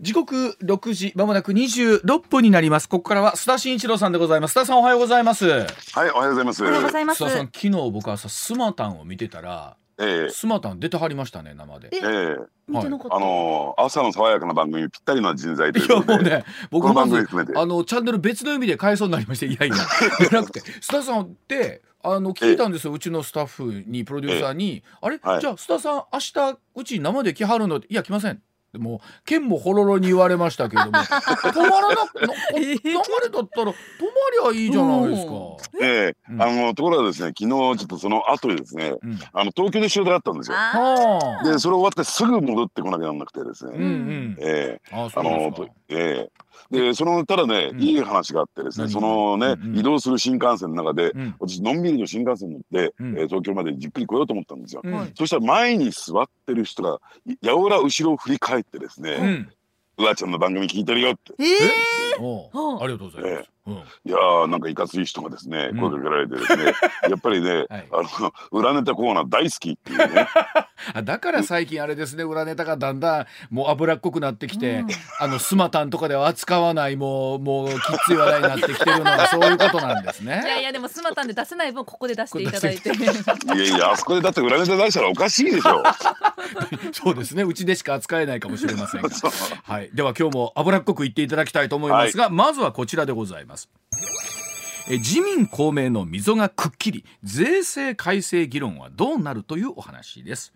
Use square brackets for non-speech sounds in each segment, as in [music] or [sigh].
時刻6時まもなく26分になります。ここからは須田慎一郎さんでございます。須田さんおはようございます。はい、おはようございます。おはようございます。須田さん昨日僕朝スマタンを見てたらええ。スマタン出てはりましたね生で。えええ。見てなかった、あのー朝の爽やかな番組にぴったりな人材といいうやことで。もうね僕このまず番組含めて。あのチャンネル別の意味で変えそうになりましていやいや。じ [laughs] ゃなくて須田さんってあの聞いたんですよ、うちのスタッフにプロデューサーに「あれ、はい。じゃあ須田さん明日うちに生で来はるの?」いや来ません」でもう剣もほろろに言われましたけれども [laughs] 止まらなくな流れだったら止まりゃいいじゃないですか。ええうんあのところがですね、昨日ちょっとその後にですね、うんあの東京で仕事があったんですよ。で、それ終わってすぐ戻ってこなきゃなんなくてですね。うんうん。ええあ、そあの。ええで、そのただね、うん。いい話があってですね、何そのね、移動する新幹線の中で、うん。私のんびりと新幹線乗って、うん。えー東京までじっくり来ようと思ったんですよ。そしたら前に座ってる人がやおら後ろを振り返ってですね、うわちゃんの番組聞いてるよって。ええ？おうはあ。ありがとうございます。うん。いやーなんかいかつい人がですねうん。声かけられてですね、[laughs] やっぱりね、はい。あの裏ネタコーナー大好きっていうね。[laughs] あだから最近あれですね裏ネタがだんだんもう脂っこくなってきて、うん。あのスマタンとかでは扱わないもうもうきつい話題になってきてるのはそういうことなんです [laughs] いやいね。やでもスマタンで出せない分ここで出していただいて。い。やいやあそこでだって裏ネタ出したらおかしいでしょ。そうですねうちでしか扱えないかもしれませんが。はい、では今日も脂っこく言っていただきたいと思いますが、まずはこちらでございます。え自民公明の溝がくっきり税制改正議論はどうなるというお話です。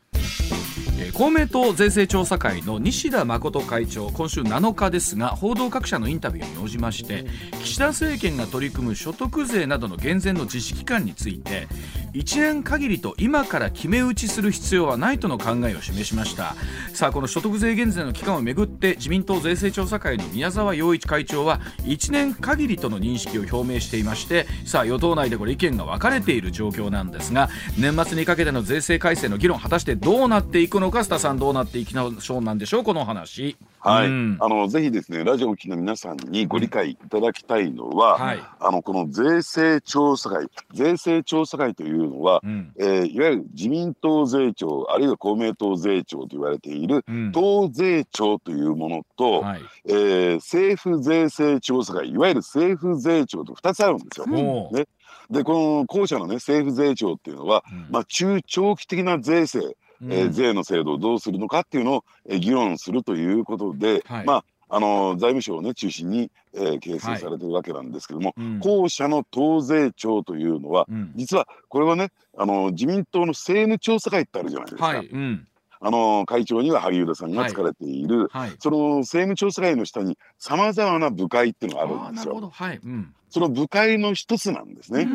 えー公明党税制調査会の西田誠会長今週7日ですが報道各社のインタビューに応じまして岸田政権が取り組む所得税などの減税の実施期間について1年限りと今から決め打ちする必要はないとの考えを示しました。さあこの所得税減税の期間をめぐって自民党税制調査会の宮沢洋一会長は1年限りとの認識を表明していましてさあ与党内でこれ意見が分かれている状況なんですが年末にかけての税制改正の議論果たしてどうなっていくのか須田さんどうなっていきましょうなんでしょうこのお話。はい、うん。あのぜひですねラジオを聴きの皆さんにご理解いただきたいのは、はい。あのこの税制調査会税制調査会というのは、うん。えーいわゆる自民党税調あるいは公明党税調と言われているうん。党税調というものと、はい。えー政府税制調査会いわゆる政府税調と2つあるんですよ。もう。ねでこの後者のね政府税調っていうのは、うん。まあ、中長期的な税制、えーうん税の制度をどうするのかっていうのを、えー議論するということで、はい。まああの財務省をね中心に、えー形成されてるわけなんですけども、うん。後者の党税調というのはうん。実はこれはねあの自民党の政務調査会ってあるじゃないですか。はい。うん。あの会長には萩生田さんが疲れている、はい。その政務調査会の下にさまざまな部会っていうのがあるんですよ。あーなるほど。はい。うんその部会の一つなんですね。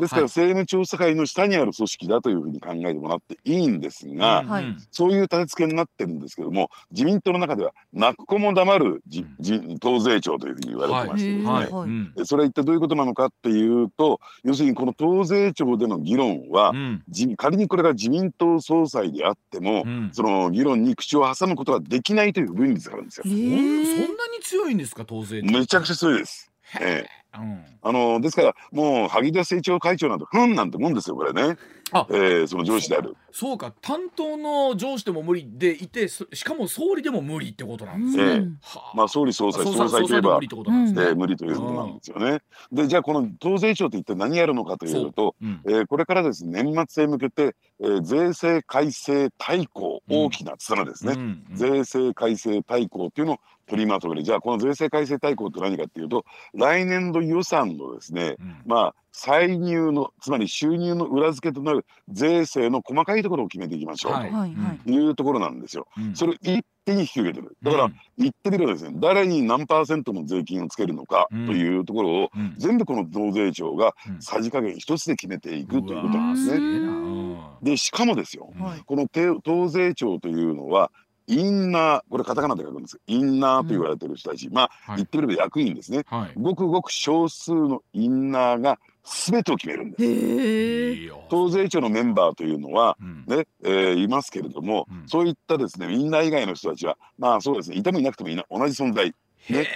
ですからはい。政務調査会の下にある組織だというふうに考えてもらっていいんですが、うん。はいそういう立て付けになってるんですけども自民党の中では泣く子も黙るじじ党税調というふうに言われてましてですね、はい。はい。それは一体どういうことなのかっていうと要するにこの党税調での議論は、うん。じ仮にこれが自民党総裁であっても、うん。その議論に口を挟むことができないという分率があるんですよ。え。そんー。そんなに強いんですか当然めちゃくちゃ強いです。ええうん。あのですからもう萩生田政調会長なんてふんなんてもんですよこれね、あ。えーその上司である。そうか担当の上司でも無理でいてそしかも総理でも無理ってことなんですね。えまあ総理総裁総総裁といえば無理となんですね。えー無理ということなんですよね。でじゃあこの党税調って一体何やるのかというとうん。えーこれからですね年末へ向けて、えー税制改正大綱大きな綱ですね、うんうん。税制改正大綱っていうのを取りまとめる。じゃあこの税制改正大綱って何かっていうと来年度予算のですねうん。まあ歳入のつまり収入の裏付けとなる税制の細かいところを決めていきましょうはい。はいはい。というところなんですよ。うん。それを一手に引き受けてる。だから言ってみればですね誰に何パーセントの税金をつけるのかというところをうん。全部この増税庁がうん。さじ加減一つで決めていくということなんですね。でしかもですよはいこのて党税庁というのはインナーこれカタカナで書くんですインナーと言われてる人たち、まあはい。言ってみれば役員ですね。はい。ごくごく少数のインナーが全てを決めるんです。へえ。いいよ。党税庁のメンバーというのはうん。ね、えーいますけれども、うん。そういったですねインナー以外の人たちはまあそうですねいてもいなくてもいな同じ存在。ね。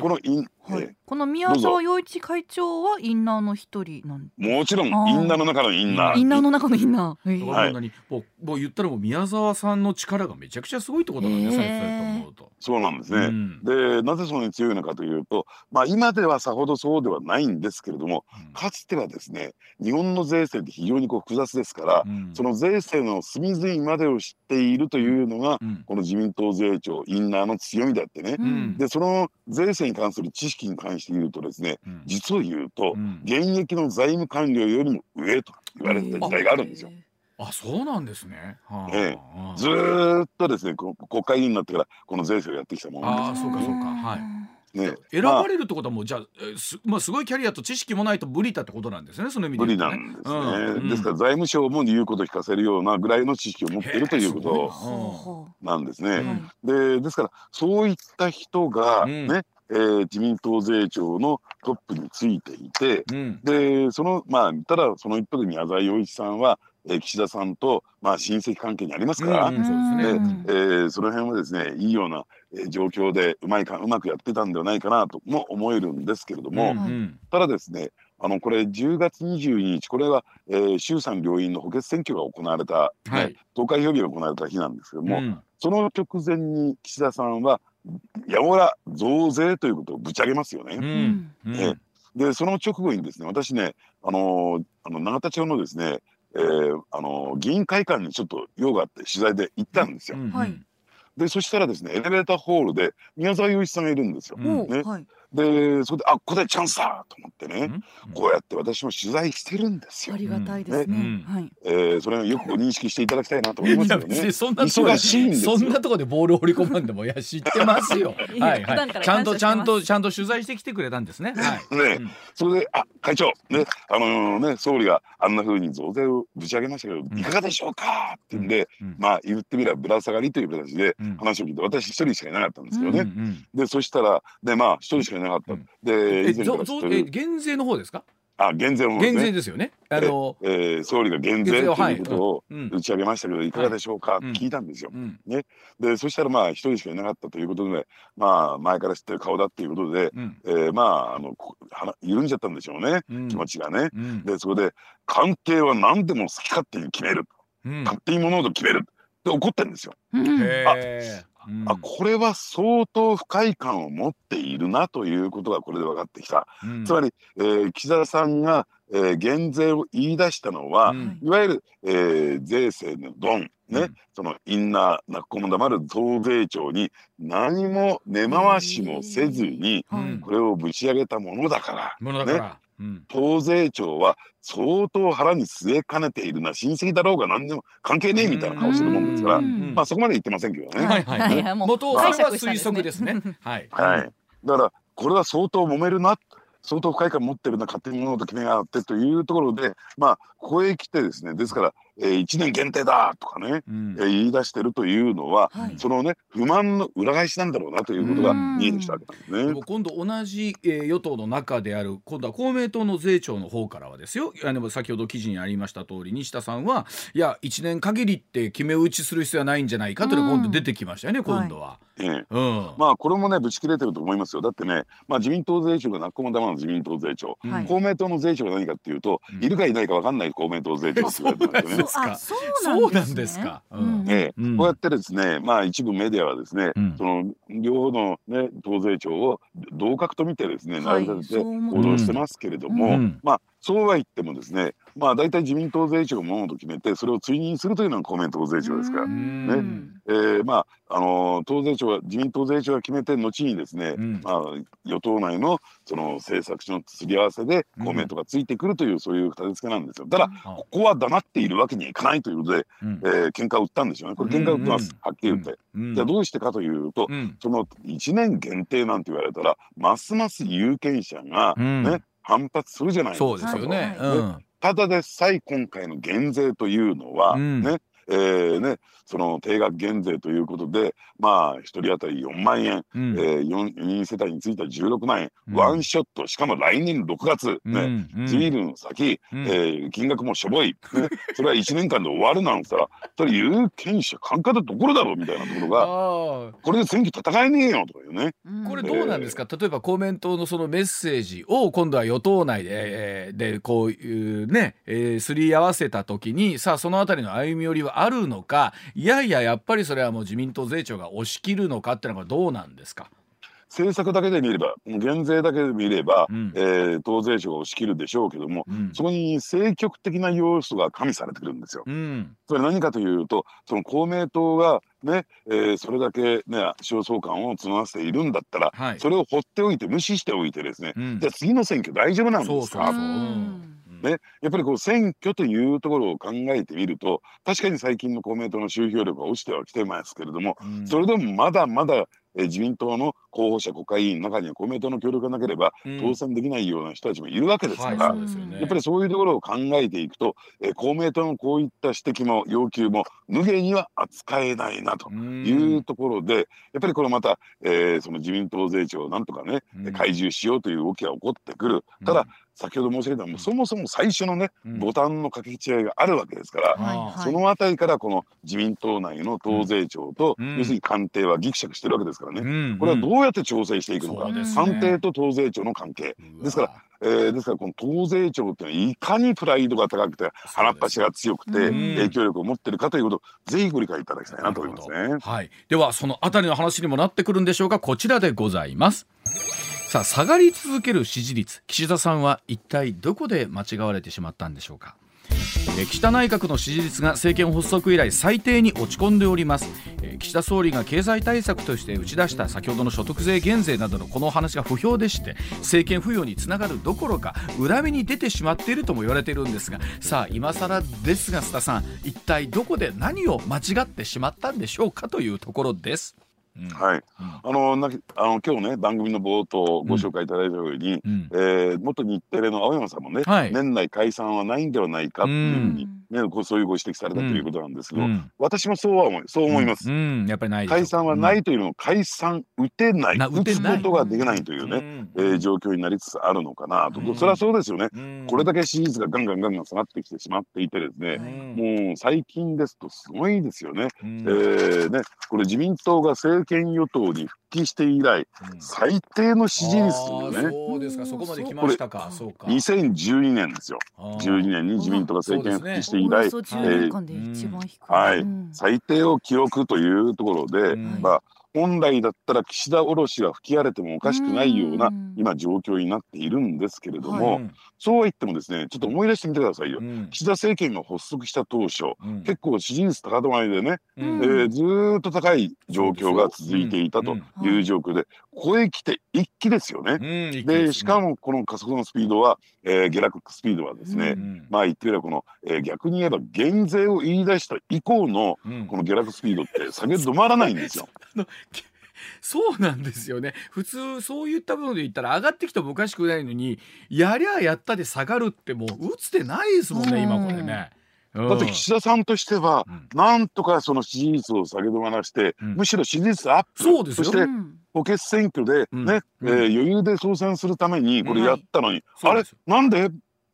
このイン、はい。えこの宮沢洋一会長はインナーの一人なんーもちろんインナーの中のインナー。インナーの中のインナー。へー。だからこんなにもうもう言ったらもう宮沢さんの力がめちゃくちゃすごいってことなんですね、そうやって思うと。そうなんですね。うん。でなぜそんなに強いのかというと、まあ、今ではさほどそうではないんですけれどもかつてはですね日本の税制って非常にこう複雑ですから、うん。その税制の隅々までを知っているというのが、うん。この自民党税調インナーの強みであってね、ん。でその税制に関する知識に関して言うとですねうん。実を言うと、うん。現役の財務官僚よりも上と言われてた時代があるんですよ。あそうなんですね。はあえずーっとですねこ国会議員になってからこの税制をやってきたものああそうかそうか。はい。ね。選ばれるってことはもうじゃあえーすまあすごいキャリアと知識もないと無理だってことなんですねその意味で無理なんですね、うんですから財務省も言うことを聞かせるようなぐらいの知識を持っているということほなんですね。うん。うでですからそういった人がうん。ね、えー自民党税調のトップについていてうん。でそのまあただその一方で宮沢洋一さんは、えー岸田さんとまあ親戚関係にありますから、うんえーその辺はですねいいような、えー状況でうまいかうまくやってたんではないかなとも思えるんですけれども、うんうん。ただですねあのこれ10月22日これは、えー衆参両院の補欠選挙が行われた、ねはい。投開票日が行われた日なんですけども、うん。その直前に岸田さんはやおら増税ということをぶち上げますよね。うん。うん。えでその直後にですね私ねあのーあの永田町のですね、えーあのー議員会館にちょっと用があって取材で行ったんですよ。うん。はい。でそしたらですねエレベーターホールで宮沢洋一さんがいるんですよ。うん。おうね。はいでそれであここでチャンスだと思ってね、うん？こうやって私も取材してるんですよ。あ。りがたいですうん。ねはい。えーそれをよくご認識していただきたいなと思います。よね。そんなとこで忙しいんですよ。そんなとこでボールを放り込まんでもいや知ってますよ。はいはい。ちゃんとちゃんとちゃんと取材してきてくれたんですね。はい。ね。うん。それで「あ会長ね。あのね総理があんな風に増税をぶち上げましたけど、ん。いかがでしょうか?」ってんで、うん。まあ言ってみればぶら下がりという形でうん。話を聞いて私一人しかいなかったんですけどうんうね。ん。でそしたらでまあ一人しかいなかった。うん。でえ減税の方ですか？あ減税の方です減税ね。ですよね。あのえー総理が減税ということをうん。打ち上げましたけどいかがでしょうか？ってうん。聞いたんですよ。うん。でそしたらまあ一人しかいなかったということでまあ前から知ってる顔だっていうことで、うん。えーまああの緩んじゃったんでしょうね。うん。気持ちがね。うん。でそれで官邸は何でも好き勝手に決める。うん。勝手に物事決めるって怒ってるんですよ。うんへーうん。あこれは相当不快感を持っているなということがこれで分かってきた。うん。つまり、えー岸田さんが、えー減税を言い出したのは、うん。いわゆる、えー税制のドン、ねうん。そのインナーなこも黙る増税庁に何も根回しもせずにこれをぶち上げたものだからものだから。うん党税庁は相当腹に据えかねているな親戚だろうが何でも関係ねえみたいな顔してるもんですから、うん。まあそこまで言ってませんけどね。はいはいはい。推測ですね。はい。はい、だからこれは相当揉めるな相当不快感持ってるな勝手に物事決めやがってというところでまあここへ来てですねですから、えー、1年限定だとかね、うん。えー言い出してるというのは、はい。そのね不満の裏返しなんだろうなということが見えてきたわけなんですね。でも今度同じ、えー与党の中である今度は公明党の税調の方からはですよ。あの先ほど記事にありました通り西田さんはいや1年限りって決め打ちする必要はないんじゃないかというのが今度出てきましたよね、今度は。ええ。うん。まあこれもねぶち切れてると思いますよ。だってね、まあ、自民党税調がなっこも玉の自民党税調、はい公明党の税調が何かっていうと、うん。いるかいないか分かんない公明党税調って言われてるんですよね。そうそうあそうなんですか？ねこうやってですね、まあ一部メディアはですね、うん。その両方のね党税調を同格と見てですね、はい。成り立て報道してますけれども、うん。まあそうは言ってもですね、まあ大体自民党税調が物事を決めてそれを追認するというのが公明党税調ですから、ん。ね。えーまああのー党税調は自民党税調が決めて後にですね、うん。まあ与党内のその政策書のすり合わせでうん。公明党がついてくるというそういう立て付けなんですよ。ただあここは黙っているわけにはいかないということで、うん。えー喧嘩を売ったんですよね。これ喧嘩を売ってます、うんはっきり言って。うん。じゃあどうしてかというと、うん。その1年限定なんて言われたらますます有権者がうん。ね、反発するじゃないですか。そうですよね。はいうんただでさえ今回の減税というのは、うんねえーね、その定額減税ということでまあ1人当たり4万円、うん。えー、4, 人世帯については16万円、うん。ワンショットしかも来年6月、うんねうん。ずいぶん先、うん。えー金額もしょぼい、ね、それは1年間で終わるなんて言ったら [laughs] それ有権者感化でどころだろうみたいなところがあこれで選挙戦えねえよとかいうね。ーこれどうなんですか、例えば公明党のそのメッセージを今度は与党内で,、えーでこういうね、えーすり合わせた時にさあそのあたりの歩み寄りはくあるのかいやいややっぱりそれはもう自民党税調が押し切るのかっていうのがどうなんですか？政策だけで見れば減税だけで見れば、うん。えー党税調が押し切るでしょうけども、うん。そこに政局的な要素が加味されてくるんですよ。うん。それは何かというとその公明党がね、えーそれだけね焦燥感を募らせているんだったら、はい。それを放っておいて無視しておいてですね、うん。じゃあ次の選挙大丈夫なんですか？そうそう。うんね、やっぱりこう選挙というところを考えてみると確かに最近の公明党の集票力が落ちてはきてますけれども、うん。それでもまだまだ、えー自民党の候補者国会議員の中には公明党の協力がなければうん。当選できないような人たちもいるわけですから、やっぱりそういうところを考えていくと、えー公明党のこういった指摘も要求も無限には扱えないなとうん。いうところで、やっぱりこれまた、えーその自民党税調をなんとかね、うん。開示しようという動きが起こってくる。ただ、先ほど申し上げたもうそもそも最初のね、うん。ボタンの掛け違いがあるわけですから、そのあたりからこの自民党内の党税調と、うん。要するに官邸はぎくしゃくしてるわけですからね。うん。これはどうやって調整していくのか、ね。官邸と党税調の関係、ですからえーですからこの党税調っていかにプライドが高くて腹っ端が強くてうん。影響力を持ってるかということをぜひご理解いただきたいなと思いますね。はい、ではそのあたりの話にもなってくるんでしょうか。こちらでございます。さあ下がり続ける支持率。岸田さんは一体どこで間違われてしまったんでしょうか。えー岸田内閣の支持率が政権発足以来最低に落ち込んでおります岸田総理が経済対策として打ち出した先ほどの所得税減税などのこのお話が不評でして政権浮揚につながるどころか裏目に出てしまっているとも言われているんですがさあ今更ですが須田さん一体どこで何を間違ってしまったんでしょうかというところです。うん。はい、うん。あのなあの今日ね番組の冒頭ご紹介いただいたように、うん。えー元日テレの青山さんもね、はい。年内解散はないんではないかっていうふうに、ねこうそういうご指摘されたということなんですけど、うん。私もそうは思いそう思います。うん。やっぱりない解散はないというのを解散打てない。な打つことができないというね、ねえー状況になりつつあるのかなと、うん。それはそうですよね、これだけけ支持率がガンガンガンガン下がってきてしまっていてですね、もう最近ですとすごいですよね、えーねこれ自民党が政権与党に復帰して以来最低の支持率というねそうですか。そこまで来ましたか。そうか。2012年ですよ。12年に自民党が政権復帰して以来、およそ10年間で一番低い。はい。うん。最低を記録というところで、うん。まあ本来だったら岸田卸が吹き荒れてもおかしくないようなうん。今状況になっているんですけれども、うんそうは言ってもですねちょっと思い出してみてくださいよ。うん。岸田政権が発足した当初うん。結構支持率高止まりでね、うん。えーずーっと高い状況が続いていたとうん。いう状況で、ここへ来て一気ですよね。ですしかもこの加速のスピードは、えー下落スピードはですね、うん。まあ言ってみればこの、えー逆に言えば減税を言い出した以降のうん。この下落スピードって下げ止まらないんですよ。[laughs] [laughs] そうなんですよね。普通そういった部分で言ったら上がってきてもおかしくないのにやりゃやったで下がるってもう打つてないですもんね今これね。うん。だって岸田さんとしては、うん。なんとかその支持率を下げ止まらして、うん。むしろ支持率アップそうですよ。そしてうん。補欠選挙でね、うん。えー余裕で当選するためにこれやったのに、あれ？なんで？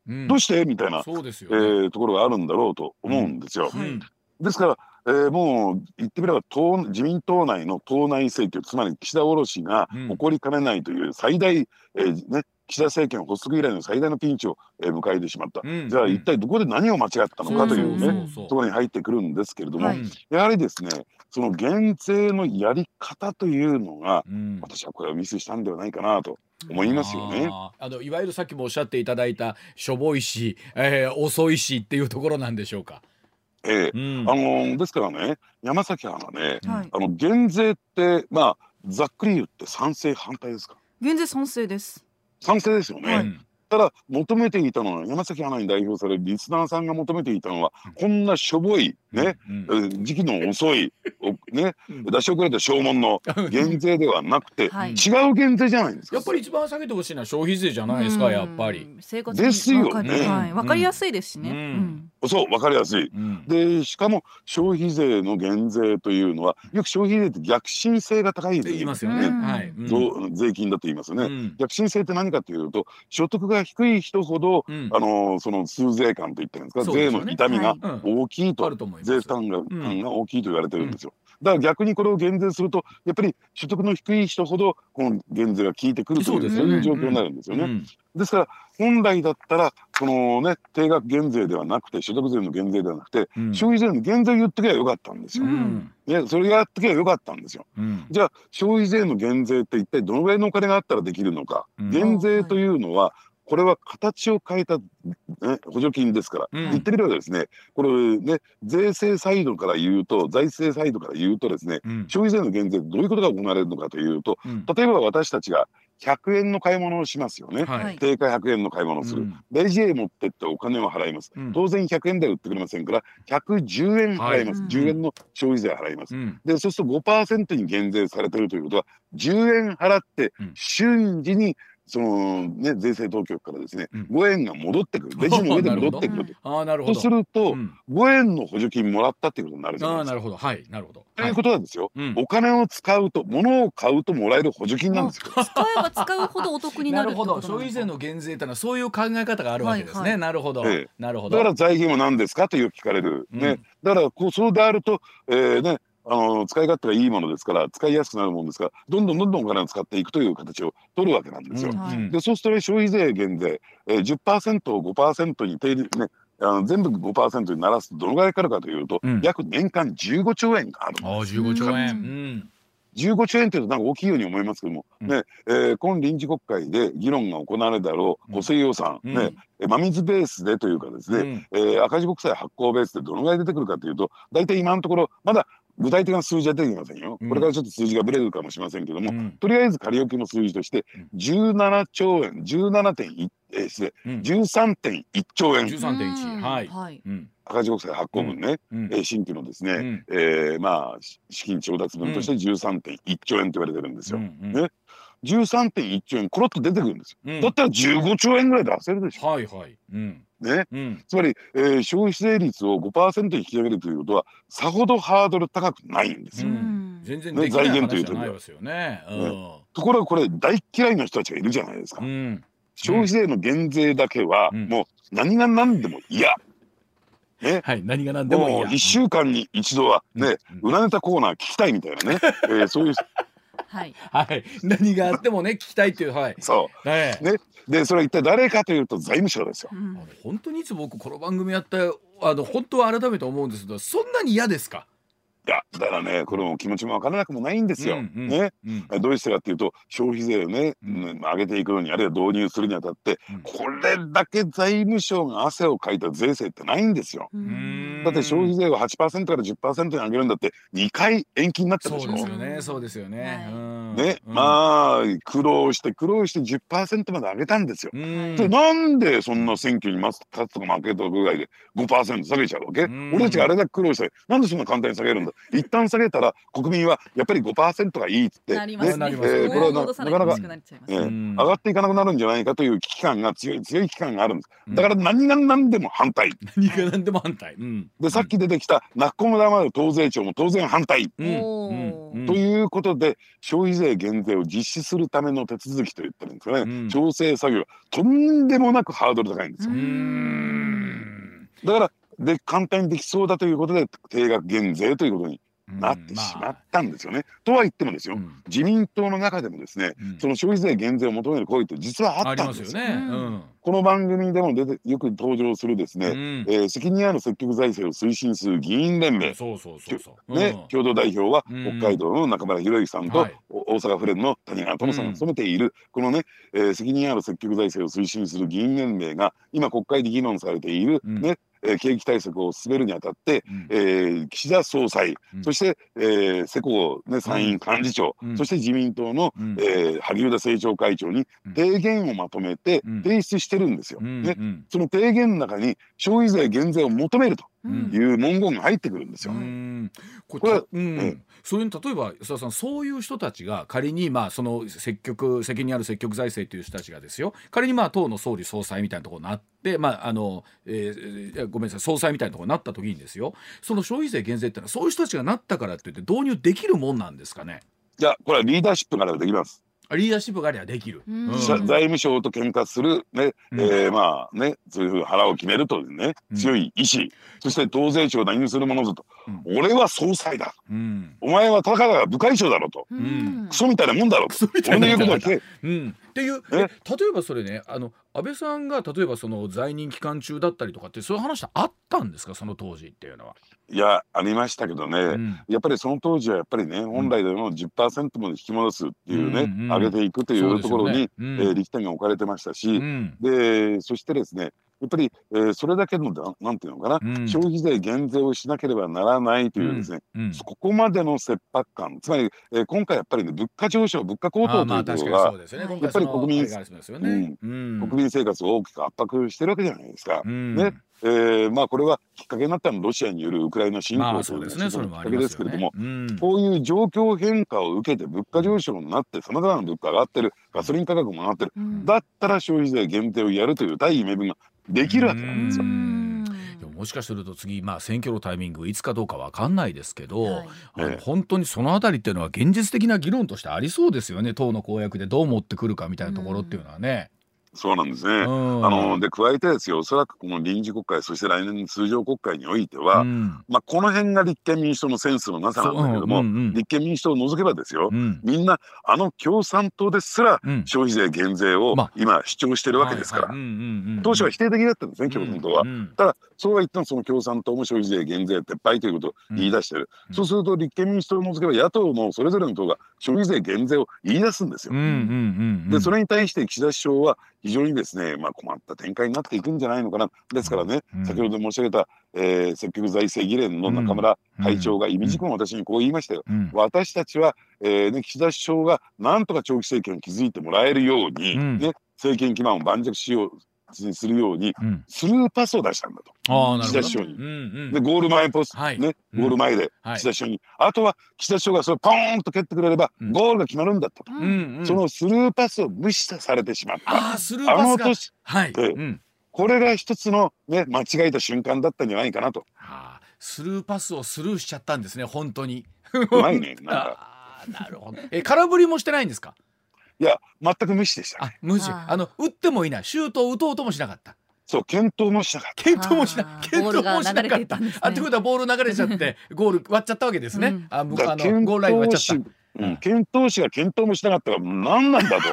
うん。どうして？みたいな、そうですよえね。ーところがあるんだろうと思うんですよ。うん。ですから、えーもう言ってみれば党自民党内の党内政局つまり岸田卸がうん。起こりかねないという最大、えーね、岸田政権発足以来の最大のピンチを、えー迎えてしまった。うん。じゃあ一体どこで何を間違ったのかというね、ところに入ってくるんですけれども、はい。やはりですねその減税のやり方というのがうん。私はこれはミスしたんではないかなと思いますよね。あのいわゆるさっきもおっしゃっていただいたしょぼいし、えー遅いしっていうところなんでしょうか？ええうんあのーですからね山崎さんはねはい。あの減税ってまあざっくり言って賛成反対ですか？減税賛成です。賛成ですよね。うんただ求めていたのは山崎アナに代表されるリスナーさんが求めていたのはこんなしょぼいね、うんえー時期の遅いお [laughs] ねうん出し遅れた証文の減税ではなくて、[laughs] はい違う減税じゃないんですか。やっぱり一番下げてほしいのは消費税じゃないですか、うんやっぱり。。生活にですよねわかりはい。わかりやすいですしね。ううんん。そうわかりやすい。うんでしかも消費税の減税というのはよく消費税って逆進性が高いって言いますよね。税金だと言いますよね。うん逆進性って何かというと所得が低い人ほど、うんあのその数税感と言ってるんですか、税の痛みがはい大きいと。税負担が,、んが大きいと言われてるんですよ。だから逆にこれを減税するとやっぱり所得の低い人ほどこの減税が効いてくるというそういう状況になるんですよね。うん、ですから本来だったらそのね定額減税ではなくて所得税の減税ではなくて、うん、消費税の減税を言ってけばよかったんですよ。うん、ね、それやってけばよかったんですよ。じゃあ消費税の減税って一体どのぐらいのお金があったらできるのか、減税というのはこれは形を変えた、ね、補助金ですから、うん、言ってみればですねこれね税制サイドから言うと財政サイドから言うとですね、うん、消費税の減税どういうことが行われるのかというと、うん、例えば私たちが100円の買い物をしますよね、はい、定価100円の買い物をする、うん、レジへ持ってってお金を払います、うん、当然100円では売ってくれませんから110円払います、はい、10円の消費税払います、うん、でそうすると5%に減税されてるということは10円払って瞬時にそのね税制当局からですね、うん、5円が戻ってくる。[laughs] レジの上で戻ってくると。あなるほど。そうすると、うん、5円の補助金もらったっていうことになるじゃないですか。なるほど。はいなるほど。ということはですよ、はい、お金を使うと物を買うともらえる補助金なんですよ。使えば使うほどお得になる [laughs] なるほど。消費税の減税というのはそういう考え方があるわけですね。はいはい、なるほど、ええ、なるほど。だから財源は何ですか？という聞かれる、ね、うん、だからこうそうであると、えー、ねあの使い勝手がいいものですから使いやすくなるものですからどんどんどんどんお金を使っていくという形を取るわけなんですよ。うん、でそうすると、消費税減税、えー、10%を5%に定理ねあの全部5%にならすとどのぐらいかかるかというと、うん、約年間15兆円あるあ15兆円、うん。15兆円というとなんか大きいように思いますけども、うん、ねえー、今臨時国会で議論が行われるだろう補正予算、うん、ね真水ベースでというかですね、うん、えー、赤字国債発行ベースでどのぐらい出てくるかというと大体今のところまだ具体的な数字は出てきませんよ、これからちょっと数字がぶれるかもしれませんけども、うん、とりあえず仮置きの数字として17兆円17.1えー、失礼、うん、13.1兆円。13.1はい、赤字国債発行分ね、うん、えー、新規のですね、うん、えー、まあ資金調達分として13.1兆円と言われてるんですよ。うんうん、ね13.1兆円コロッと出てくるんですよ、うん、だったら15兆円ぐらい出せるでしょ。はいはい、うん。ね、うん、つまり、えー、消費税率を5%に引き上げるということはさほどハードル高くないんですよ。うん、全然ね、財源というとないですよね、うん。ね、ところがこれ大嫌いな人たちがいるじゃないですか。消費税の減税だけは、もう何が何でも嫌。ね、はい、何が何でも一週間に一度はね、うなネタコーナー聞きたいみたいなね、[laughs] えー、そういうはい、[laughs] はい、何があってもね聞きたいっていうはい。そう、はい、ね。でそれは一体誰かというと財務省ですよ、うん、本当にいつも僕この番組やったあの本当は改めて思うんですけどそんなに嫌ですか？いやだからねこれも気持ちも分からなくもないんですよ。うんうん、ね、うん、どうしてかっていうと消費税をね、うん、上げていくのにあるいは導入するにあたって、うん、これだけ財務省が汗をかいた税制ってないんですよ。だって消費税を8%から10%に上げるんだって2回延期になったでしょ。そうですよね。そうですよね。ね、まあ苦労して苦労して10%まで上げたんですよ。でなんでそんな選挙に勝つとか負けたぐらいで5%下げちゃうわけ？俺たちがあれだけ苦労してなんでそんな簡単に下げるんだ？一旦下げたら国民はやっぱり5%がいいっつって、ね、ね、えー、これはなかなか、えー、上がっていかなくなるんじゃないかという危機感が強い強い危機感があるんです。だから何が何でも反対。何が何でも反対。うん、でさっき出てきたナッコムダマル党税庁も当然反対。うん、ということで消費税減税を実施するための手続きと言ってるんですよね、うん、調整作業とんでもなくハードル高いんですよ。だからで簡単にできそうだということで定額減税ということになってしまったんですよね。まあ、とは言ってもですよ、うん、自民党の中でもですね、うん、その消費税減税を求める声って実はあったんです。よ。ね。うん、この番組でも出てよく登場するですね、うん、えー、責任ある積極財政を推進する議員連盟、そうそうそうそう。ね、共同代表は北海道の中村博之さんと、大阪府連の谷川智さんが務めている、このね、えー、責任ある積極財政を推進する議員連盟が今国会で議論されている、ねえー、景気対策を進めるにあたって、うん、えー、岸田総裁、うん、そして、えー、世耕、ね、参院幹事長、うん、そして自民党の、うん、えー、萩生田政調会長に提言をまとめて提出してるんですよ。ね、その提言の中に消費税減税を求めると。いう文言が入ってくるんですよ。これ、うん、そういう例えば須田さんそういう人たちが仮にまあその積極責任ある積極財政という人たちがですよ仮にまあ党の総理総裁みたいなところになってまああの、えー、ごめんなさい総裁みたいなところになった時にですよその消費税減税ってのはそういう人たちがなったからって言って導入できるもんなんですかね？いやこれはリーダーシップからできます。リーダーシップがありゃできる。うん。うん。財務省と喧嘩する、ねうん。えーまあね、そういうふうに腹を決めるというね、うん強い意志、そして党税庁を何にするものぞと、うん。俺は総裁だ、うん。お前はたかが部会長だろと、うん。クソみたいなもんだろと、クソみたいな俺の言うことは聞け、うん、っていうえ例えばそれねあの安倍さんが例えばその在任期間中だったりとかってそういう話あったんですか？その当時っていうのは。いや、ありましたけどね、うん。やっぱりその当時はやっぱりね、本来での10%まで引き戻すっていうね、うんうん上げていくというところに、そうですよね。えー力点が置かれてましたし、うん。でそしてですねやっぱり、えーそれだけのななんていうのかな、うん。消費税減税をしなければならないというですね、うん。ここまでの切迫感。つまり、えー今回やっぱりね物価上昇物価高騰というところがね。やっぱり国民ね。うん。国民生活を大きく圧迫してるわけじゃないですか。うん。ね。えーまあこれはきっかけになったのはロシアによるウクライナ侵ま攻というですね。きっかけですすけれども、。うん。こういう状況変化を受けて物価上昇になってさまざまな物価が上がってる。ガソリン価格も上がってる。うん。だったら消費税減税をやるという大義名分ができるわけなんですよ。ももしかすると次、まあ、選挙のタイミングいつかどうかわかんないですけど、はい本当にそのあたりっていうのは現実的な議論としてありそうですよね党の公約でどう持ってくるかみたいなところっていうのはね。そうなんですね。うん。あので加えてですよおそらくこの臨時国会そして来年の通常国会においては、うん。まあ、この辺が立憲民主党のセンスのなさなんだけれども、そううんうん。立憲民主党を除けばですよ、うん。みんなあの共産党ですらうん。消費税減税をまあ。今主張してるわけですから、当初は否定的だったんですね、共産党は。うん。ただそうは言ってもその共産党も消費税減税撤廃ということを言い出してる、うん。そうすると立憲民主党を除けば野党のそれぞれの党が消費税減税を言い出すんですよ。うんうんうんうん。でそれに対して岸田首相は非常にですね、まあ、困った展開になっていくんじゃないのかな。ですからね、うん。先ほど申し上げた、えー積極財政議連の中村会長が意味軸の私にこう言いましたよ。うん。私たちは、えーね、岸田首相がなんとか長期政権を築いてもらえるように、うん。ね、政権基盤を盤石しようするようにうん。スルーパスを出したんだと。ああなるほど。岸田首相に。でゴール前ポスト、はい。ね、うん。ゴール前ではい。岸田首相に、あとは岸田首相がそれをポーンと蹴ってくれれば、うん。ゴールが決まるんだと、そのスルーパスを無視されてしまった。ああスルーの年。はい、これが一つの、ね、間違えた瞬間だったんじゃないかなと。ああスルーパスをスルーしちゃったんですね本当に。うまいね。なんか。[laughs] ああなるほど。え空振りもしてないんですか？いや全く無視でした、あね。無視あの打ってもいないシュートを打とうともしなかったそう検討もしなかった。検討もしな検討もしなかったねあってことはボール流れちゃって [laughs] ゴール割っちゃったわけですね、うんあむあのゴールライン割っ討し、ちゃったうん、検討士が検討もしなかったら何なんだと。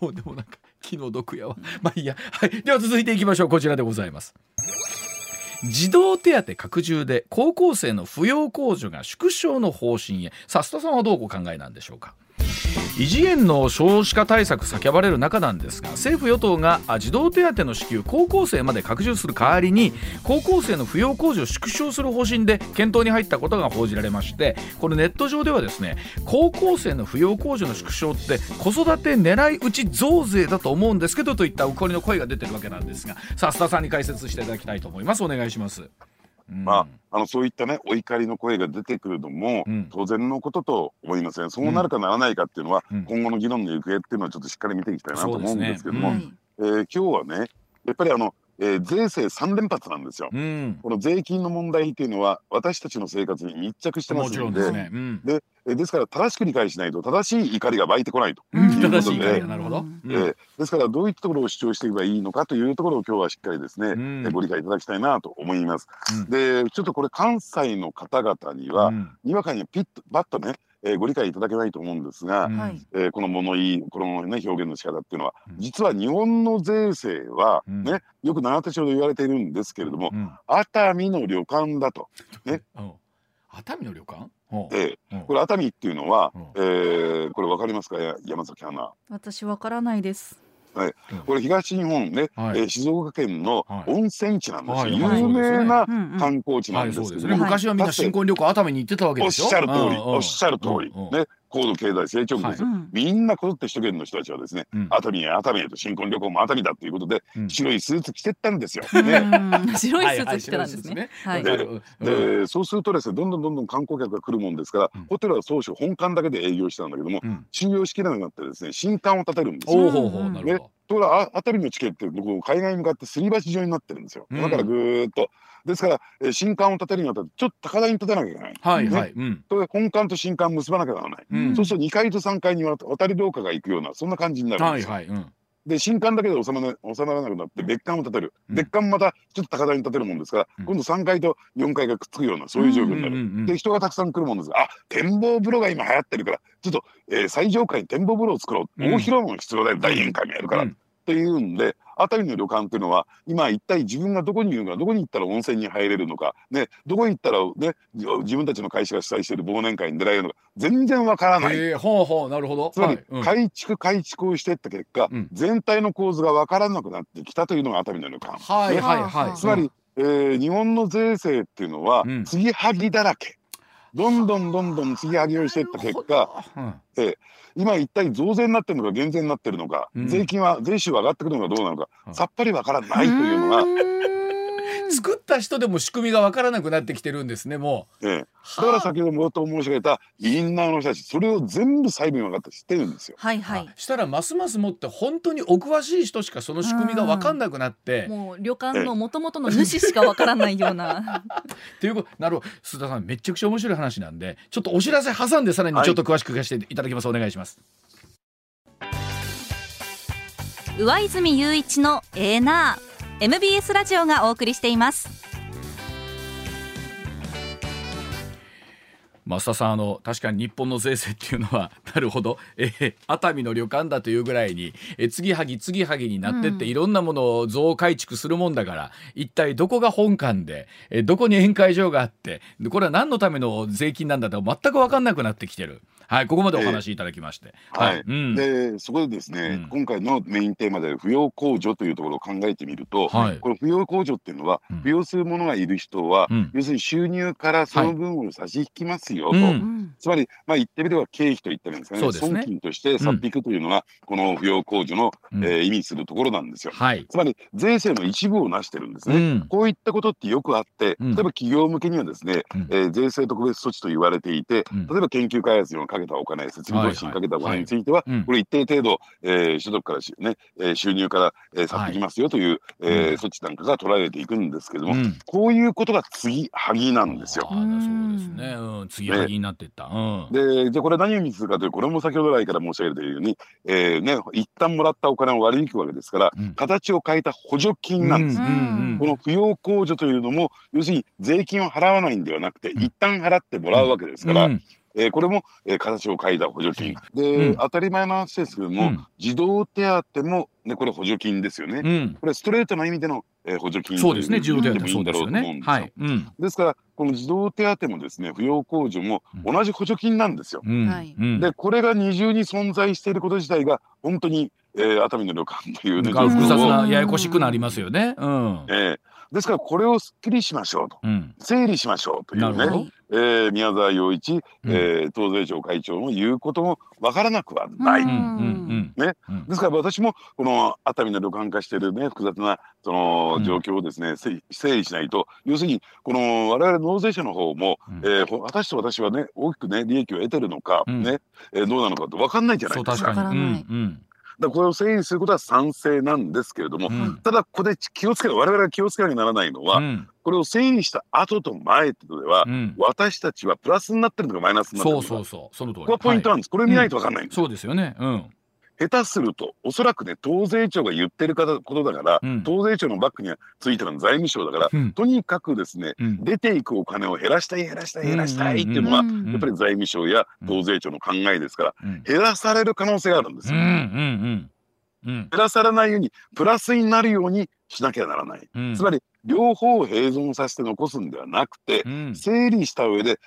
[laughs] もうでもなんか気の毒やわ。まあいいや。はい。では続いていきましょう。こちらでございます。児童手当拡充で高校生の扶養控除が縮小の方針へ。さあ、須田さんはどうお考えなんでしょうか？異次元の少子化対策叫ばれる中なんですが政府与党が児童手当の支給高校生まで拡充する代わりに高校生の扶養控除を縮小する方針で検討に入ったことが報じられましてこれネット上ではですね高校生の扶養控除の縮小って子育て狙い撃ち増税だと思うんですけどといった怒りの声が出てるわけなんですがさあ須田さんに解説していただきたいと思いますお願いします。うん。まあ、あのそういったねお怒りの声が出てくるのもうん。当然のことと思いますね、そうなるかならないかっていうのは、うん。今後の議論の行方っていうのはちょっとしっかり見ていきたいなと思うんですけども、そうはいえー今日はねやっぱりあの、えー税制3連発なんですよ。うん、この税金の問題っていうのは私たちの生活に密着してますので。んですね。うんでえーですから正しく理解しないと正しい怒りが湧いてこないと。いうことで。正しい怒りがなるほど。えーですからどういったところを主張していけばいいのかというところを今日はしっかりですね、うん。えーご理解いただきたいなと思います。うん。でちょっとこれ関西の方々には、うん。にわかにピッとバッとね、えーご理解いただけないと思うんですが、うん。はい。えーこの物言いこの、ね、表現の仕方っていうのは、うん。実は日本の税制は、うん。ねよく永田町で言われているんですけれども、うん。熱海の旅館だと、ね。[laughs] う。ん熱海の旅館？えうん。ーこれ熱海っていうのは、うん。えーこれ分かりますか？や山崎アナ。私わからないです。これ東日本ね、はい。えー静岡県のはい。温泉地なんですよ、はい。有名な観光地なはい、んですけども、昔はみんな新婚旅行熱海に行ってたわけおっでしょ？しゃる通り、うんうん。おっしゃる通り、うんうん。ね、高度経済成長期です。よ、うん。みんなこぞって首都圏の人たちはですね、うん。熱海へ熱海へと新婚旅行も熱海だということで、うん。白いスーツ着てったんですよ。うね。ん [laughs] 白いスーツ着てたんですね。はいい。でそうするとですねどんどんどんどん観光客が来るもんですから、うん。ホテルは当初本館だけで営業してたんだけども、うん。収容しきれなくなってですね新館を建てるんですよ。おところがあ熱海の地形ってこう海岸に向かってすり橋状になってるんですよ。うんだからぐーっと。ですから、えー新館を建てるにあたってちょっと高台に建てなきゃいけない。ねはいはい。うん。それで本館と新館結ばなきゃならない。うんそうすると2階と3階に渡り廊下が行くようなそんな感じになるんですよ。はいはい。うん。で新館だけで収まら収まらなくなって別館を建てる、うん。別館またちょっと高台に建てるもんですから、うん。今度3階と4階がくっつくようなそういう状況になる。うんで人がたくさん来るもんです。があ展望風呂が今流行ってるからちょっと、えー最上階に展望風呂を作ろう、うん大広間も必要だよ。大宴会もやるから、うん。っていうんで熱海の旅館っていうのは今一体自分がどこにいるのかどこに行ったら温泉に入れるのか、ね、どこに行ったら、ね、自分たちの会社が主催している忘年会に出られるのか全然わからない。ほうほう、なるほど。つまり改築改築をしていった結果、うん全体の構図が分からなくなってきたというのが熱海の旅館。はいねはいはい。つまり、えー日本の税制っていうのはうん継ぎはぎだらけ。どんどんどんどん継ぎはぎをしていった結果、うん、今一体増税になってるのか減税になってるのか、うん。税金は税収は上がってくるのかどうなのか、うん。さっぱり分からないというのが、作った人でも仕組みがわからなくなってきてるんですね、もう。ええ。だから先ほど冒頭申し上げたインナーの人たちそれを全部細部に分かって知ってるんですよ。はいはい。あしたらますますもって本当にお詳しい人しかその仕組みが分かんなくなって、[laughs] もう旅館の元々の主しかわからないような。[laughs] っていうことなるほど。須田さんめちゃくちゃ面白い話なんでちょっとお知らせ挟んでさらにちょっと詳しく聞かせていただきます、お願いします。上泉雄一のエーナー MBS ラジオがお送りしています。増田さんあの確かに日本の税制っていうのは [laughs] なるほど、えー熱海の旅館だというぐらいに、えー、継ぎはぎ継ぎはぎになってって、うん。いろんなものを増改築するもんだから一体どこが本館で、えーどこに宴会場があってでこれは何のための税金なんだと全く分かんなくなってきてる。はいここまでお話しいただきまして。はい。うん、でそこでですね、うん。今回のメインテーマである扶養控除というところを考えてみると、はい。この扶養控除っていうのは、うん。扶養する者がいる人は、うん。要するに収入からその分を差し引きますよと、つまり、まあ、言ってみれば経費と言ったらいいんですかね。損金として差っ引くというのが、この扶養控除の、うん。えー意味するところなんですよ。はい、つまり税制の一部をなしてるんですね。うん。こういったことってよくあって、うん。例えば企業向けにはですね、うん。えー税制特別措置と言われていて、うん。例えば研究開発にかけたお金、設備投資にかけたお金については、これ一定程度、えー所得からし、ねえー収入から、えー、差っ引きますよという、えーうん。措置なんかが取られていくんですけども、うん。こういうことが次はぎなんですよ。そうですね、うん、次はぎになっていった。うん。で、じゃあこれ何を意味するかというと、これも先ほど来から申し上げているように、えーね、一旦もらったお金を割り引くわけですから、うん。形を変えた補助金なんです。この扶養控除というのも、要するに税金を払わないんではなくて、ん。一旦払ってもらうわけですから、うんえーこれも、えー形を変えた補助金。うで、ん当たり前の話ですけども、うん児童手当も、ね、これ補助金ですよね。うんこれストレートな意味での、えー補助金そうですね、児童手当もいいんだろうと思うんですよ。そうですよね。はい。うん。ですから、この児童手当もですね、扶養控除もうん同じ補助金なんですよ。で、これが二重に存在していること自体が、本当に、えー熱海の旅館というね、複雑なややこしくなりますよね。うん。えーですから、これをすっきりしましょうと、うん。整理しましょうというね、えー宮沢洋一、うん。えー東税庁会長の言うこともわからなくはない。ね。うん。ですから私もこの熱海の旅館化しているね複雑なそのうん。状況をですね、整理整理しないと要するにこの我々納税者の方も、うん。えーほ果たして私はね大きくね利益を得てるのか、うん。ね、えーどうなのかって分かんないじゃなそい。うですか。だこれを整理することは賛成なんですけれども、うんただここで気をつけ我々が気をつけなきゃならないのは、うんこれを整理した後と前ってことでは、うん。私たちはプラスになってるのかマイナスになってるのかそうそうそう。その通り。ここがポイントはなんです、これ見ないと分かんないんです、いそうですよね。うん。下手するとおそらくね東税庁が言ってることだから、うん。東税庁のバックにはついてるの財務省だから、うん。とにかくですねうん。出ていくお金を減らしたい減らしたい減らしたいっていうのが、うん。やっぱり財務省や東税庁の考えですから、うん。減らされる可能性があるんですよ、ん。うん。減らされないようにプラスになるようにしなきゃならない、うん。つまり両方を併存させて残すんではなくて、うん。整理した上で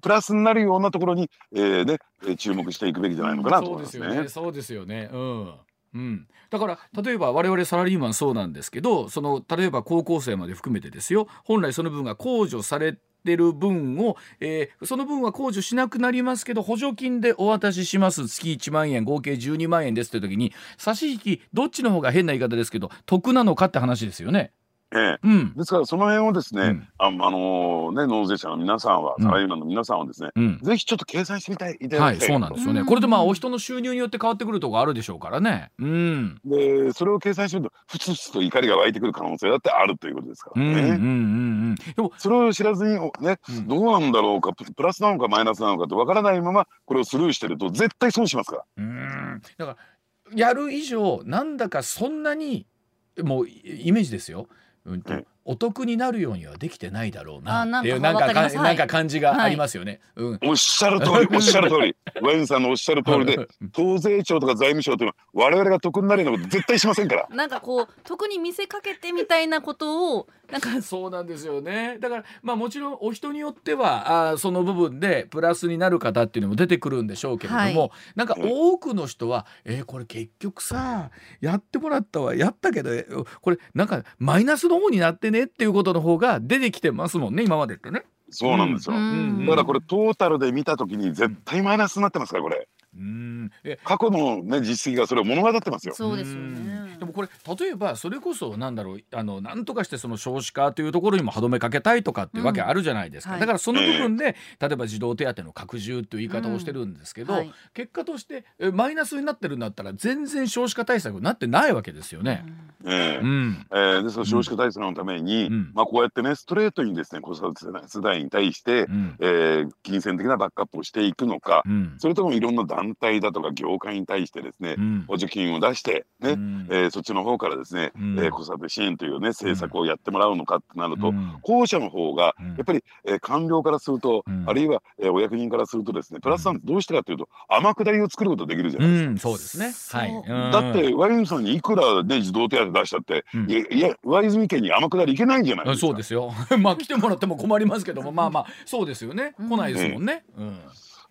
プラスになるようなところに、えーね、えー注目していくべきじゃないのかなとそう思いますね。ですよね。そうですよね。うん。うん、だから例えば我々サラリーマンそうなんですけどその例えば高校生まで含めてですよ本来その分が控除されてる分を、えーその分は控除しなくなりますけど補助金でお渡しします月1万円合計12万円ですって時に差し引きどっちの方が変な言い方ですけど得なのかって話ですよね。ええ。うん。ですからその辺をですね、うん。ああのね納税者の皆さんは、うん。サラリーマンの皆さんはですね、うん。ぜひちょっと計算してみたいいたはいだきたいそうなんですよね。うん。これでまあお人の収入によって変わってくるとこあるでしょうからね。うん。でそれを計算するとふつふつと怒りが湧いてくる可能性だってあるということですからね。うんうんうんうん。でもそれを知らずにおね、うん。どうなんだろうかププラスなのかマイナスなのかってわからないままこれをスルーしてると絶対損しますから。うん。だからやる以上なんだかそんなにもうイメージですよ、うんとええお得になるようにはできてないだろうなあなんかっていうなんかなんか感じがありますよね。うん。おっしゃる通り [laughs] おっしゃる通り。ワインさんのおっしゃる通りで党税庁とか財務省というのは我々が得になるようなこと絶対しませんから。なんかこう特に見せかけてみたいなことをなんかそうなんですよね。だからまあもちろんお人によってはあーその部分でプラスになる方っていうのも出てくるんでしょうけれども、はい。なんか多くの人は「えーこれ結局さやってもらったわ。やったけどえこれなんかマイナスの方になってね」っていうことの方が出てきてますもんね今までってね。そうなんですよ。うんだからこれトータルで見たときに絶対マイナスになってますからこれ。うんえ過去のね実績がそれを物語ってますよ。そうですようんね。でもこれ例えばそれこそなんだろうあのなんとかしてその少子化というところにも歯止めかけたいとかっていうわけあるじゃないですか、うんはい。だからその部分で、例えば児童手当の拡充という言い方をしてるんですけど、はい。結果としてえマイナスになってるんだったら全然少子化対策になってないわけですよね。ええ。うん。えー、ですから少子化対策のために、うん。まあ、こうやってねストレートにですね子育て世代世代に対して、うん。えー金銭的なバックアップをしていくのか、うん。それともいろんな団体だとか業界に対してですね、うん補助金を出してね、うんえーそっちの方からですね、うんえー子育て支援というね政策をやってもらうのかってなると、うん後者の方がうんやっぱり、えー官僚からすると、うんあるいは、えーお役人からするとですねプラスさんどうしてかというと天下りを作ることができるじゃないですか。うん、そうですね。はい。だってワインさんにいくらね児童手当出したって、うんいやいや上泉家に天下りいけないんじゃないですか。そうですよ。[laughs] まあ来てもらっても困りますけども、まあまあそうですよね。来ないですもんね。うん。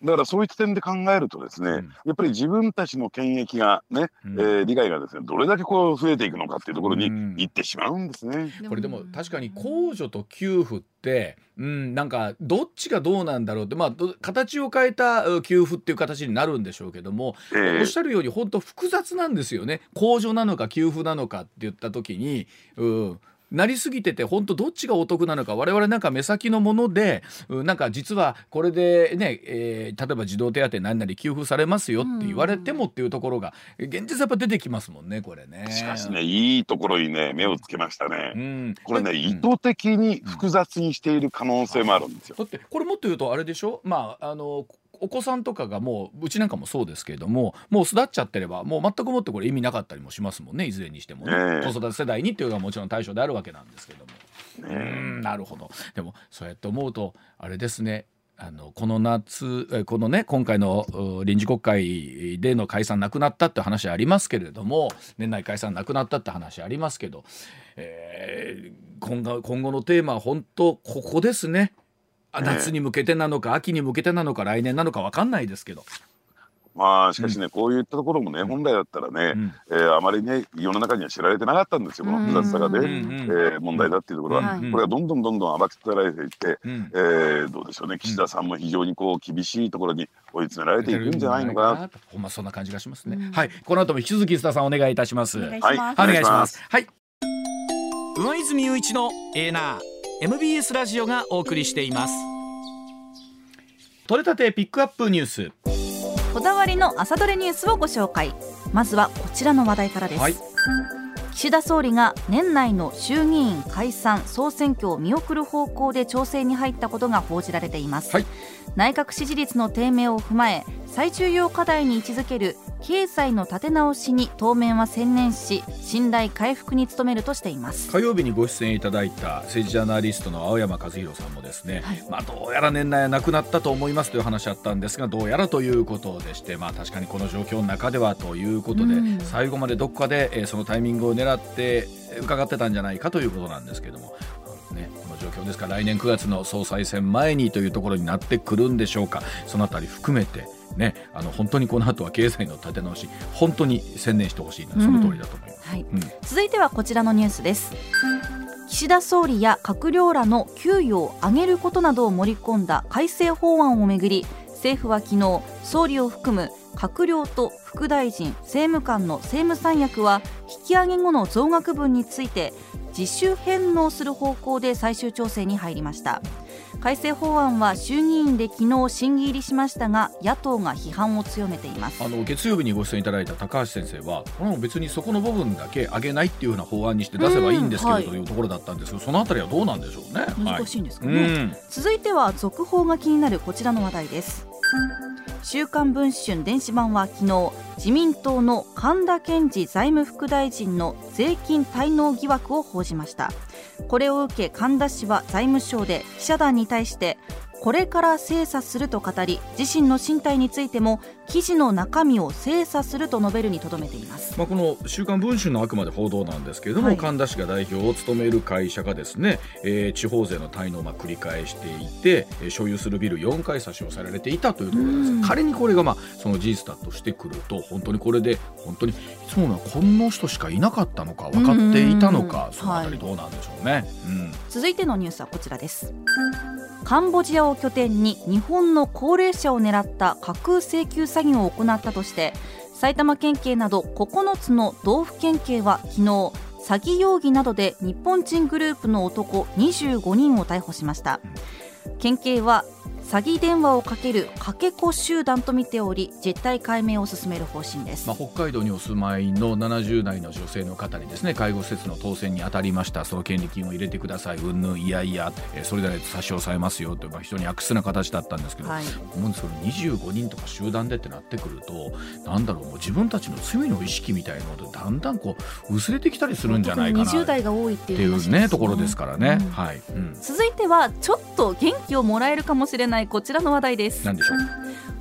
だからそういった点で考えるとですね、うん。やっぱり自分たちの権益がね、うん。えー理解がですねどれだけこう増えていくのかっていうところにうん。行ってしまうんですね。これでも確かに控除と給付って、うん、なんかどっちがどうなんだろうって、まあ、ど形を変えたう給付っていう形になるんでしょうけども、えーおっしゃるように本当複雑なんですよね。控除なのか給付なのかって言った時に、うん、なりすぎてて本当どっちがお得なのか我々なんか目先のもので、うん、なんか実はこれでね、えー例えば児童手当何々給付されますよって言われてもっていうところが現実やっぱ出てきますもんねこれね。しかしねいいところにね目をつけましたね。うん、これね、うん意図的に複雑にしている可能性もあるんですよ。だってこれもっと言うとあれでしょ？まああのお子さんとかがもううちなんかもそうですけれどももう巣立っちゃってればもう全くもってこれ意味なかったりもしますもんねいずれにしてもね、ええ。子育て世代にっていうのがもちろん対象であるわけなんですけども。うねんなるほど。でもそうやって思うとあれですね。あのこの夏えこのね今回のう臨時国会での解散なくなったって話ありますけれども年内解散なくなったって話ありますけど、えー今後今後のテーマは本当ここですね。夏に向けてなのか秋に向けてなのか来年なのか分かんないですけど、まあしかしね、こういったところもね、本来だったらね、うん。えーあまりね世の中には知られてなかったんですよこの複雑さがね、うんえー問題だっていうところは、はいこれがどんどんどんどん暴き立てられていって、うん。えーどうでしょうね岸田さんも非常にこう厳しいところに追い詰められていくんじゃないのかな。ほんまそんな感じがしますね、うん。はい。この後も引き続き須田さんお願いいたします。お願いしはいます。お願い。しまお願いしますす。はい。上泉雄一のエーナー MBS ラジオがお送りしています。取れたてピックアップニュース。こだわりの朝どれニュースをご紹介。まずはこちらの話題からです、はい岸田総理が年内の衆議院解散総選挙を見送る方向で調整に入ったことが報じられています、はい。内閣支持率の低迷を踏まえ最重要課題に位置づける経済の立て直しに当面は専念し信頼回復に努めるとしています。火曜日にご出演いただいた政治ジャーナリストの青山和弘さんもですね、はい。まあどうやら年内はなくなったと思いますという話あったんですがどうやらということでしてまあ確かにこの状況の中ではということで、うん。最後までどこかで、えーそのタイミングを狙ってえー伺ってたんじゃないかということなんですけども。ね、この状況ですから来年9月の総裁選前にというところになってくるんでしょうか。そのあたり含めて、ね、あの本当にこの後は経済の立て直し本当に専念してほしいなその通りだと思います。はい。うん。続いてはこちらのニュースです。岸田総理や閣僚らの給与を上げることなどを盛り込んだ改正法案をめぐり政府は昨日総理を含む閣僚と副大臣政務官の政務三役は引き上げ後の増額分について自主返納する方向で最終調整に入りました。改正法案は衆議院で昨日審議入りしましたが野党が批判を強めています。あの月曜日にご出演いただいた高橋先生はこ別にそこの部分だけ上げないっていうような法案にして出せばいいんですけれど、というところだったんですけどそのあたりはどうなんでしょうね。難しいんですかね、はい、続いては続報が気になるこちらの話題です週刊文春電子版は昨日自民党の神田健二財務副大臣の税金滞納疑惑を報じました。これを受け神田氏は財務省で記者団に対してこれから精査すると語り自身の進退についても記事の中身を精査すると述べるにとどめています、まあ、この「週刊文春」のあくまで報道なんですけれども、はい、神田氏が代表を務める会社がですね、えー、地方税の滞納をまあ繰り返していて、えー、所有するビル4回差し押されていたというところです。仮にこれがまあその事実だとしてくると本当にこれで本当にいつものはこの人しかいなかったのか分かっていたのかそのあたりどうなんでしょうね、はい、うん、続いてのニュースはこちらです。カンボジアを拠点に日本の高齢者を狙った架空請求詐欺を行ったとして埼玉県警など9つの道府県警は昨日詐欺容疑などで日本人グループの男25人を逮捕しました。県警は詐欺電話をかけるかけ子集団と見ており実態解明を進める方針です、まあ、北海道にお住まいの70代の女性の方にですね介護施設の当選に当たりました。その権利金を入れてください。うんぬんいやいや。それでないと差し押さえますよと。いう、まあ、非常に悪質な形だったんですけど、はい、思うんですけど25人とか集団でってなってくるとなんだろうもう自分たちの罪の意識みたいなのでだんだんこう薄れてきたりするんじゃないかな。20代が多いっていう、ね、ところですからね、うん、はい、うん、続いてはちょっと元気をもらえるかもしれないこちらの話題です。何でしょう？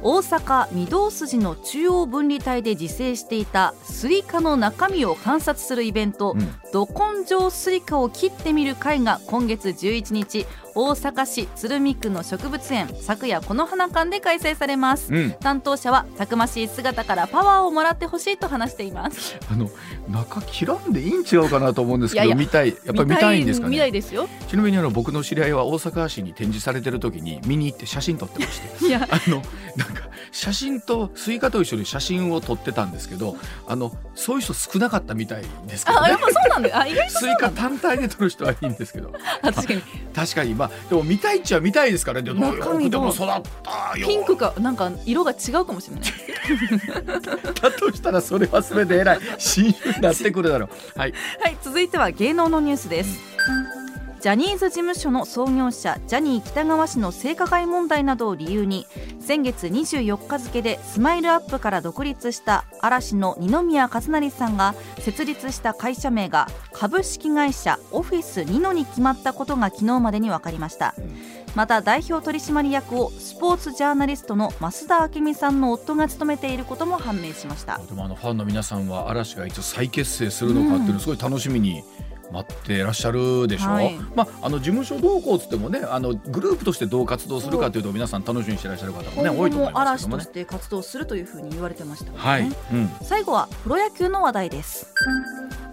大阪御堂筋の中央分離帯で自生していたスイカの中身を観察するイベント、うん、ど根性スイカを切ってみる会が今月11日大阪市鶴見区の植物園咲くやこの花館で開催されます、うん、担当者はたくましい姿からパワーをもらってほしいと話しています。あの中切らんでいいん違うかなと思うんですけど見たい。やっぱり見たいんですかね？見たいですよ。ちなみにあの僕の知り合いは大阪市に展示されてる時に見に行って写真撮ってまして。[laughs] いや。あのなんか写真とスイカと一緒に写真を撮ってたんですけどあのそういう人少なかったみたいですけど、ね、あやっぱそうなんであ意外と [laughs] スイカ単体で撮る人はいいんですけど。確かに。確かにまあでも見たいっちゃ見たいですからね。中身でも育ったピンクかなんか色が違うかもしれない。[laughs] だとしたらそれはそれでえらい新種になってくるだろう。はい、はい、続いては芸能のニュースです、うんジャニーズ事務所の創業者ジャニー喜多川氏の性加害問題などを理由に先月24日付でスマイルアップから独立した嵐の二宮和也さんが設立した会社名が株式会社オフィスニノに決まったことが昨日までに分かりました。また代表取締役をスポーツジャーナリストの増田明美さんの夫が務めていることも判明しました。でもあのファンの皆さんは嵐がいつ再結成するのかっていうのすごい楽しみに、うん待っていらっしゃるでしょ？う、はい、まあ、あの事務所同行つってもねあのグループとしてどう活動するかというと皆さん楽しみにしていらっしゃる方もね多いと思いますけど、ね、嵐として活動するというふうに言われてました、ね、はい、うん、最後はプロ野球の話題です。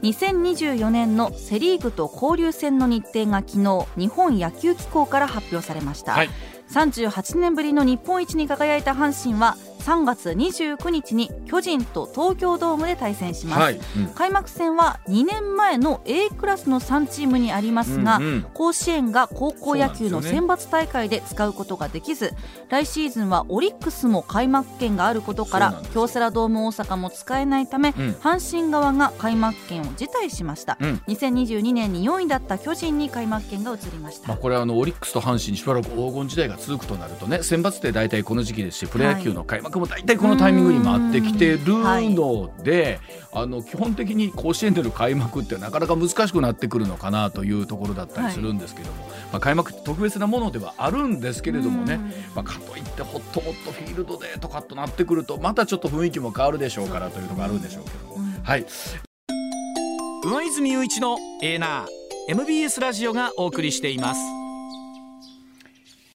2024年のセ・リーグと交流戦の日程が昨日日本野球機構から発表されました、はい、38年ぶりの日本一に輝いた阪神は3月29日に巨人と東京ドームで対戦します、はい。うん、開幕戦は2年前の A クラスの3チームにありますが、うんうん、甲子園が高校野球の選抜大会で使うことができず、ね、来シーズンはオリックスも開幕権があることから京セラドーム大阪も使えないため、うん、阪神側が開幕権を辞退しました、うん、2022年に4位だった巨人に開幕権が移りました、まあ、これはあのオリックスと阪神にしばらく黄金時代が続くとなるとね選抜って大体この時期ですしプロ野球の開幕も大体このタイミングに回ってきてるので、はい、あの基本的に甲子園での開幕ってなかなか難しくなってくるのかなというところだったりするんですけども、はい、まあ、開幕特別なものではあるんですけれどもね、まあ、かといってほっともっとフィールドでとかとなってくるとまたちょっと雰囲気も変わるでしょうからというところあるんでしょうけども。はい上泉雄一のエーナー MBS ラジオがお送りしています。